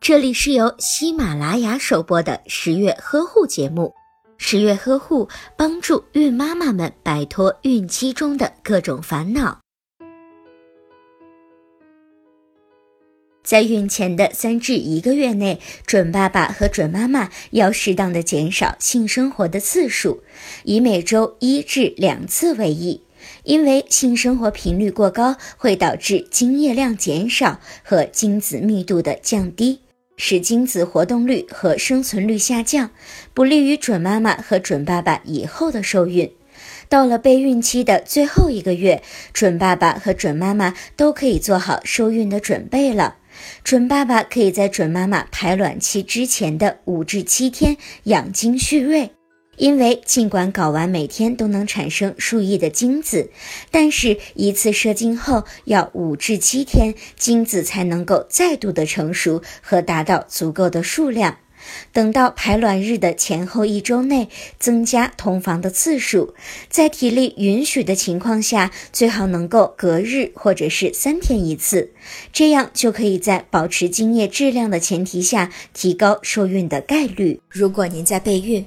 这里是由喜马拉雅首播的十月呵护节目。十月呵护帮助孕妈妈们摆脱孕期中的各种烦恼。在孕前的三至一个月内，准爸爸和准妈妈要适当的减少性生活的次数，以每周一至两次为宜。因为性生活频率过高会导致精液量减少和精子密度的降低。使精子活动率和生存率下降，不利于准妈妈和准爸爸以后的受孕。到了备孕期的最后一个月，准爸爸和准妈妈都可以做好受孕的准备了。准爸爸可以在准妈妈排卵期之前的五至七天养精蓄锐。因为尽管睾丸每天都能产生数亿的精子，但是一次射精后要五至七天，精子才能够再度的成熟和达到足够的数量。等到排卵日的前后一周内，增加同房的次数，在体力允许的情况下，最好能够隔日或者是三天一次，这样就可以在保持精液质量的前提下，提高受孕的概率。如果您在备孕、